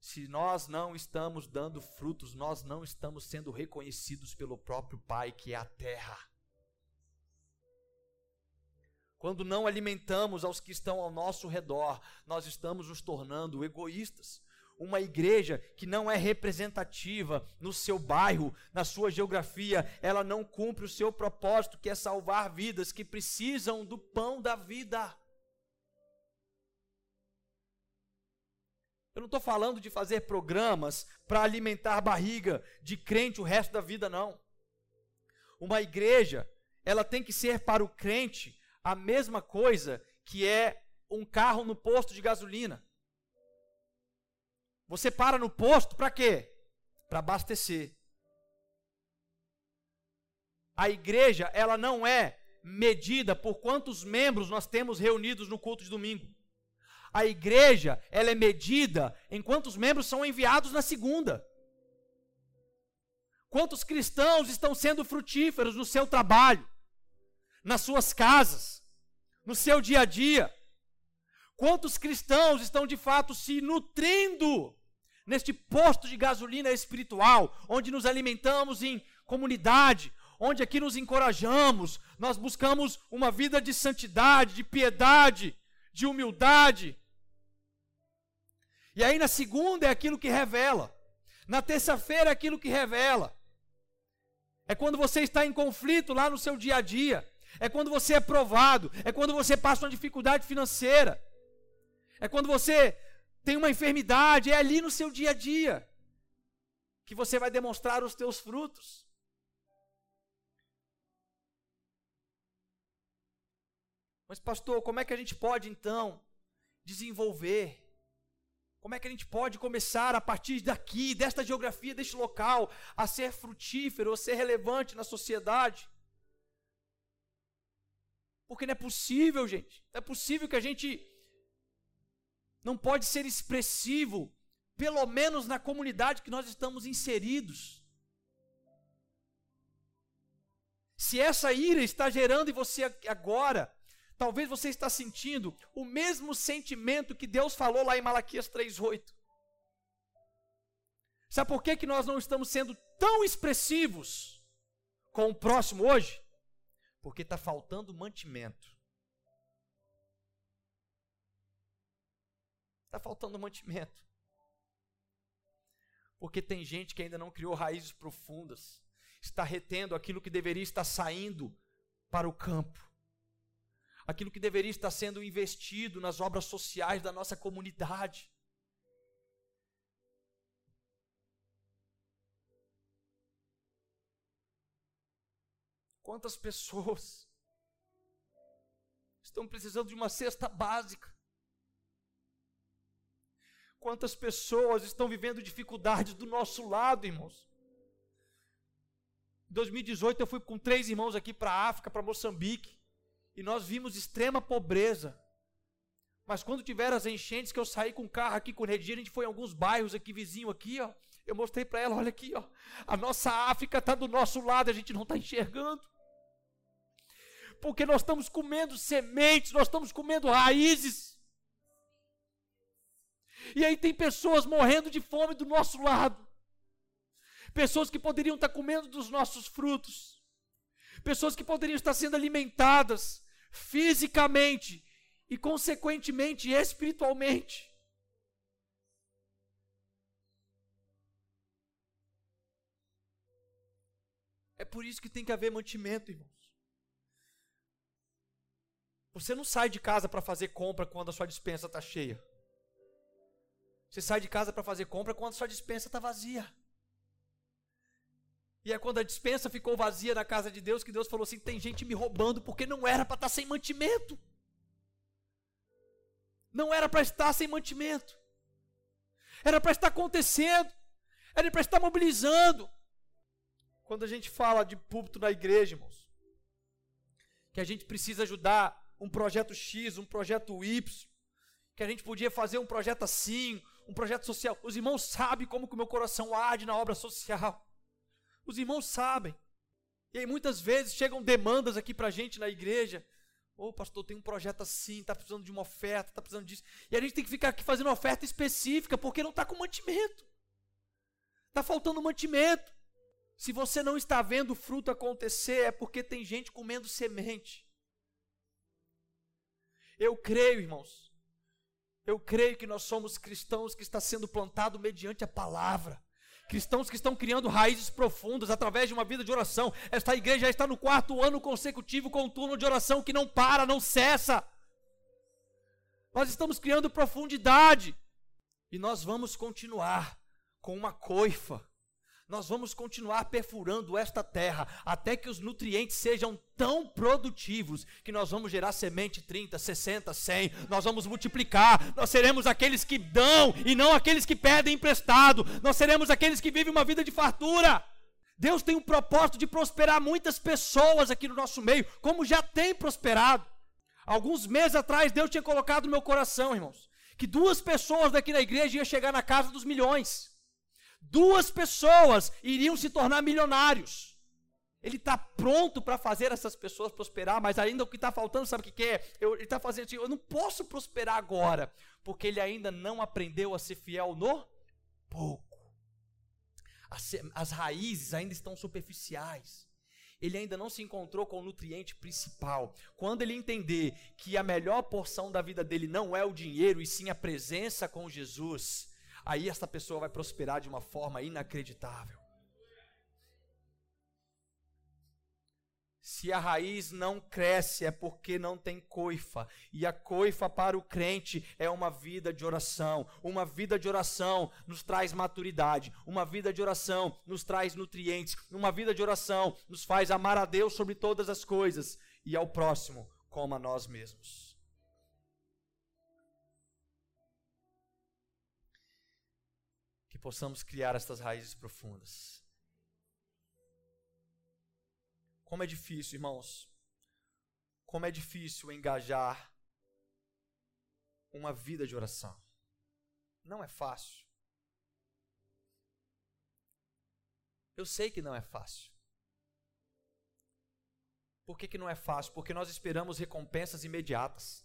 Se nós não estamos dando frutos, nós não estamos sendo reconhecidos pelo próprio Pai, que é a terra. Quando não alimentamos aos que estão ao nosso redor, nós estamos nos tornando egoístas. Uma igreja que não é representativa no seu bairro, na sua geografia, ela não cumpre o seu propósito, que é salvar vidas que precisam do pão da vida. Eu não estou falando de fazer programas para alimentar a barriga de crente o resto da vida, não. Uma igreja, ela tem que ser para o crente a mesma coisa que é um carro no posto de gasolina. Você para no posto para quê? Para abastecer. A igreja, ela não é medida por quantos membros nós temos reunidos no culto de domingo. A igreja, ela é medida em quantos membros são enviados na segunda. Quantos cristãos estão sendo frutíferos no seu trabalho? nas suas casas, no seu dia a dia? Quantos cristãos estão de fato se nutrindo neste posto de gasolina espiritual, onde nos alimentamos em comunidade, onde aqui nos encorajamos, nós buscamos uma vida de santidade, de piedade, de humildade. E aí na segunda é aquilo que revela, na terça-feira é aquilo que revela. É quando você está em conflito lá no seu dia a dia é quando você é provado, é quando você passa uma dificuldade financeira, é quando você tem uma enfermidade, é ali no seu dia a dia que você vai demonstrar os teus frutos. Mas, pastor, como é que a gente pode então desenvolver? Como é que a gente pode começar a partir daqui, desta geografia, deste local, a ser frutífero, a ser relevante na sociedade? Porque não é possível, gente. Não é possível que a gente não pode ser expressivo, pelo menos na comunidade que nós estamos inseridos. Se essa ira está gerando em você agora, talvez você está sentindo o mesmo sentimento que Deus falou lá em Malaquias 3:8. Sabe por que, que nós não estamos sendo tão expressivos com o próximo hoje? Porque está faltando mantimento. Está faltando mantimento. Porque tem gente que ainda não criou raízes profundas, está retendo aquilo que deveria estar saindo para o campo, aquilo que deveria estar sendo investido nas obras sociais da nossa comunidade. Quantas pessoas estão precisando de uma cesta básica? Quantas pessoas estão vivendo dificuldades do nosso lado, irmãos? Em 2018 eu fui com três irmãos aqui para a África, para Moçambique, e nós vimos extrema pobreza. Mas quando tiveram as enchentes, que eu saí com o carro aqui com energia, a gente foi em alguns bairros aqui vizinho aqui, ó. Eu mostrei para ela, olha aqui, ó. A nossa África está do nosso lado, a gente não está enxergando porque nós estamos comendo sementes, nós estamos comendo raízes. E aí tem pessoas morrendo de fome do nosso lado. Pessoas que poderiam estar comendo dos nossos frutos. Pessoas que poderiam estar sendo alimentadas fisicamente e, consequentemente, espiritualmente. É por isso que tem que haver mantimento, irmãos. Você não sai de casa para fazer compra quando a sua dispensa está cheia. Você sai de casa para fazer compra quando a sua dispensa está vazia. E é quando a dispensa ficou vazia na casa de Deus que Deus falou assim: tem gente me roubando porque não era para estar sem mantimento. Não era para estar sem mantimento. Era para estar acontecendo. Era para estar mobilizando. Quando a gente fala de púlpito na igreja, irmãos, que a gente precisa ajudar um projeto X, um projeto Y, que a gente podia fazer um projeto assim, um projeto social. Os irmãos sabem como que o meu coração arde na obra social. Os irmãos sabem. E aí muitas vezes chegam demandas aqui para a gente na igreja. Ô oh, pastor, tem um projeto assim, está precisando de uma oferta, está precisando disso. E a gente tem que ficar aqui fazendo oferta específica, porque não está com mantimento. Está faltando mantimento. Se você não está vendo fruto acontecer, é porque tem gente comendo semente. Eu creio, irmãos. Eu creio que nós somos cristãos que está sendo plantado mediante a palavra. Cristãos que estão criando raízes profundas através de uma vida de oração. Esta igreja está no quarto ano consecutivo com um turno de oração que não para, não cessa. Nós estamos criando profundidade. E nós vamos continuar com uma coifa nós vamos continuar perfurando esta terra até que os nutrientes sejam tão produtivos que nós vamos gerar semente 30, 60, 100, nós vamos multiplicar, nós seremos aqueles que dão e não aqueles que pedem emprestado, nós seremos aqueles que vivem uma vida de fartura. Deus tem um propósito de prosperar muitas pessoas aqui no nosso meio, como já tem prosperado. Alguns meses atrás, Deus tinha colocado no meu coração, irmãos, que duas pessoas daqui na igreja iam chegar na casa dos milhões duas pessoas iriam se tornar milionários. Ele está pronto para fazer essas pessoas prosperar, mas ainda o que está faltando, sabe o que, é? Eu, ele está fazendo assim: eu não posso prosperar agora, porque ele ainda não aprendeu a ser fiel no pouco. As, as raízes ainda estão superficiais. Ele ainda não se encontrou com o nutriente principal. Quando ele entender que a melhor porção da vida dele não é o dinheiro, e sim a presença com Jesus, aí essa pessoa vai prosperar de uma forma inacreditável. Se a raiz não cresce é porque não tem coifa. E a coifa para o crente é uma vida de oração. Uma vida de oração nos traz maturidade. Uma vida de oração nos traz nutrientes. Uma vida de oração nos faz amar a Deus sobre todas as coisas e ao próximo como a nós mesmos. Possamos criar estas raízes profundas. Como é difícil, irmãos. Como é difícil engajar uma vida de oração. Não é fácil. Eu sei que não é fácil. Por que, que não é fácil? Porque nós esperamos recompensas imediatas.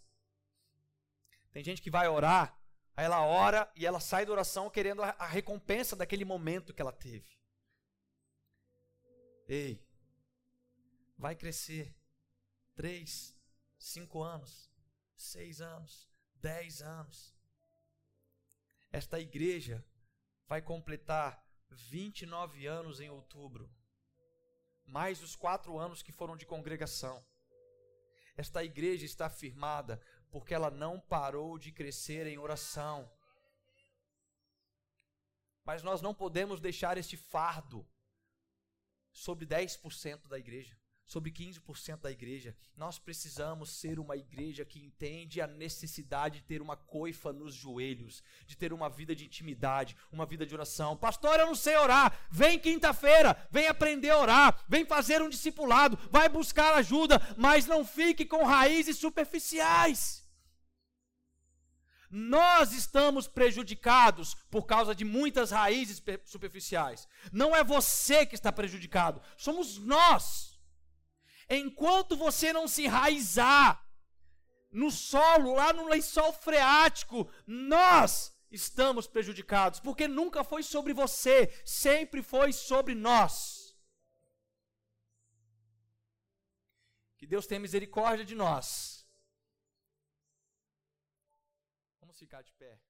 Tem gente que vai orar Aí ela ora e ela sai da oração querendo a, recompensa daquele momento que ela teve. Ei, vai crescer três, cinco anos, seis anos, dez anos. Esta igreja vai completar 29 anos em outubro, mais os quatro anos que foram de congregação. Esta igreja está firmada porque ela não parou de crescer em oração. Mas nós não podemos deixar este fardo sobre 10% da igreja sobre 15% da igreja. Nós precisamos ser uma igreja que entende a necessidade de ter uma coifa nos joelhos, de ter uma vida de intimidade, uma vida de oração. Pastor, eu não sei orar. Vem quinta-feira, vem aprender a orar, vem fazer um discipulado, vai buscar ajuda, mas não fique com raízes superficiais. Nós estamos prejudicados por causa de muitas raízes superficiais. Não é você que está prejudicado, somos nós. Enquanto você não se enraizar no solo, lá no lençol freático, nós estamos prejudicados, porque nunca foi sobre você, sempre foi sobre nós. Que Deus tenha misericórdia de nós. Vamos ficar de pé.